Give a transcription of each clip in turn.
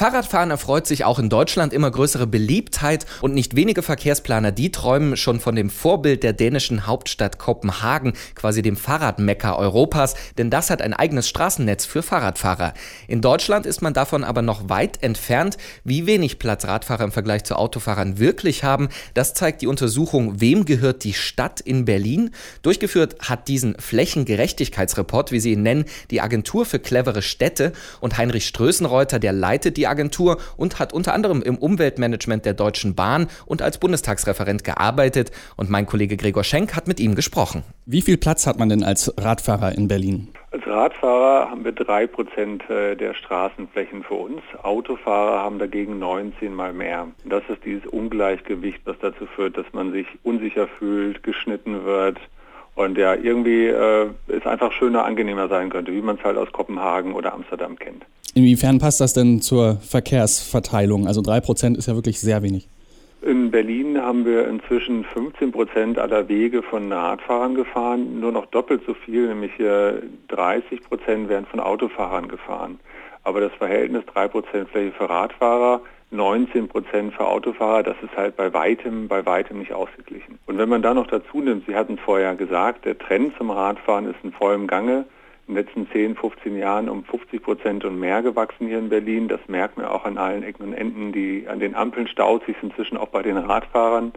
Fahrradfahren erfreut sich auch in Deutschland immer größere Beliebtheit und nicht wenige Verkehrsplaner, die träumen schon von dem Vorbild der dänischen Hauptstadt Kopenhagen, quasi dem Fahrradmecker Europas, denn das hat ein eigenes Straßennetz für Fahrradfahrer. In Deutschland ist man davon aber noch weit entfernt. Wie wenig Platz Radfahrer im Vergleich zu Autofahrern wirklich haben, das zeigt die Untersuchung Wem gehört die Stadt in Berlin? Durchgeführt hat diesen Flächengerechtigkeitsreport, wie sie ihn nennen, die Agentur für clevere Städte und Heinrich Strößenreuter, der leitet die Agentur und hat unter anderem im Umweltmanagement der Deutschen Bahn und als Bundestagsreferent gearbeitet. Und mein Kollege Gregor Schenk hat mit ihm gesprochen. Wie viel Platz hat man denn als Radfahrer in Berlin? Als Radfahrer haben wir drei Prozent äh, der Straßenflächen für uns. Autofahrer haben dagegen 19 mal mehr. Das ist dieses Ungleichgewicht, was dazu führt, dass man sich unsicher fühlt, geschnitten wird, und ja, irgendwie äh, es einfach schöner, angenehmer sein könnte, wie man es halt aus Kopenhagen oder Amsterdam kennt. Inwiefern passt das denn zur Verkehrsverteilung? Also drei Prozent ist ja wirklich sehr wenig. In Berlin haben wir inzwischen 15 Prozent aller Wege von Radfahrern gefahren, nur noch doppelt so viel, nämlich 30 Prozent werden von Autofahrern gefahren. Aber das Verhältnis 3 Prozent Fläche für Radfahrer, 19 Prozent für Autofahrer, das ist halt bei weitem, bei weitem nicht ausgeglichen. Und wenn man da noch dazu nimmt, Sie hatten vorher gesagt, der Trend zum Radfahren ist in vollem Gange in den letzten 10, 15 Jahren um 50 Prozent und mehr gewachsen hier in Berlin. Das merkt man auch an allen Ecken und Enden, die an den Ampeln staut sich inzwischen auch bei den Radfahrern.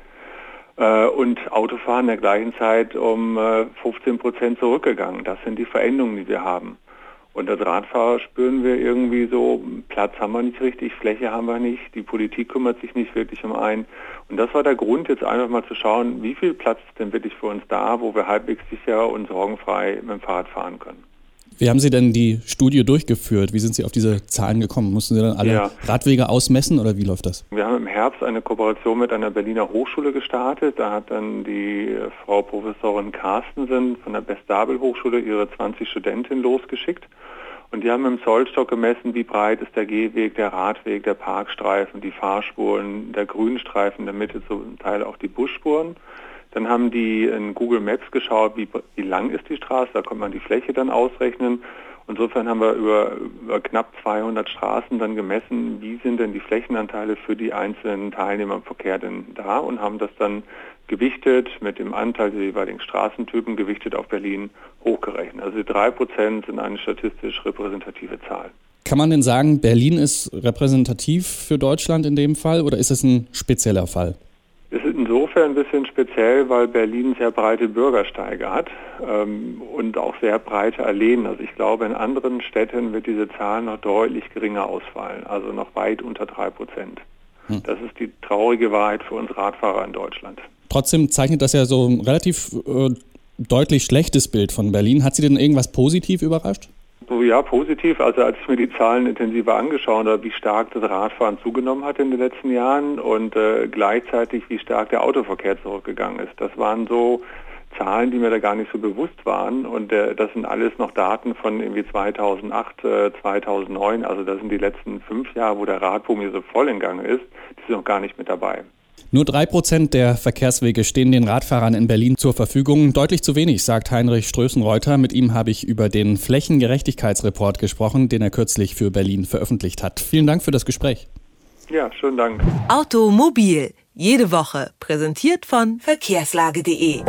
Äh, und Autofahren der gleichen Zeit um 15 äh, Prozent zurückgegangen. Das sind die Veränderungen, die wir haben. Und als Radfahrer spüren wir irgendwie so, Platz haben wir nicht richtig, Fläche haben wir nicht, die Politik kümmert sich nicht wirklich um einen. Und das war der Grund, jetzt einfach mal zu schauen, wie viel Platz ist denn wirklich für uns da, wo wir halbwegs sicher und sorgenfrei mit dem Fahrrad fahren können. Wie haben Sie denn die Studie durchgeführt? Wie sind Sie auf diese Zahlen gekommen? Mussten Sie dann alle ja. Radwege ausmessen oder wie läuft das? Wir haben im Herbst eine Kooperation mit einer Berliner Hochschule gestartet. Da hat dann die Frau Professorin Carstensen von der Bestabel Hochschule ihre 20 Studentinnen losgeschickt. Und die haben im Zollstock gemessen, wie breit ist der Gehweg, der Radweg, der Parkstreifen, die Fahrspuren, der Grünstreifen, in der Mitte zum Teil auch die Busspuren. Dann haben die in Google Maps geschaut, wie, wie lang ist die Straße, da konnte man die Fläche dann ausrechnen. Insofern haben wir über, über, knapp 200 Straßen dann gemessen, wie sind denn die Flächenanteile für die einzelnen Teilnehmer im Verkehr denn da und haben das dann gewichtet mit dem Anteil der jeweiligen Straßentypen gewichtet auf Berlin hochgerechnet. Also die 3% sind eine statistisch repräsentative Zahl. Kann man denn sagen, Berlin ist repräsentativ für Deutschland in dem Fall oder ist es ein spezieller Fall? Insofern ein bisschen speziell, weil Berlin sehr breite Bürgersteige hat ähm, und auch sehr breite Alleen. Also ich glaube, in anderen Städten wird diese Zahl noch deutlich geringer ausfallen, also noch weit unter drei Prozent. Hm. Das ist die traurige Wahrheit für uns Radfahrer in Deutschland. Trotzdem zeichnet das ja so ein relativ äh, deutlich schlechtes Bild von Berlin. Hat Sie denn irgendwas positiv überrascht? Ja, positiv. Also als ich mir die Zahlen intensiver angeschaut habe, wie stark das Radfahren zugenommen hat in den letzten Jahren und äh, gleichzeitig wie stark der Autoverkehr zurückgegangen ist. Das waren so Zahlen, die mir da gar nicht so bewusst waren und äh, das sind alles noch Daten von irgendwie 2008, äh, 2009. Also das sind die letzten fünf Jahre, wo der Radboom hier so voll in Gang ist. Die sind noch gar nicht mit dabei. Nur drei Prozent der Verkehrswege stehen den Radfahrern in Berlin zur Verfügung. Deutlich zu wenig, sagt Heinrich Strößenreuter. Mit ihm habe ich über den Flächengerechtigkeitsreport gesprochen, den er kürzlich für Berlin veröffentlicht hat. Vielen Dank für das Gespräch. Ja, schönen Dank. Automobil, jede Woche, präsentiert von verkehrslage.de.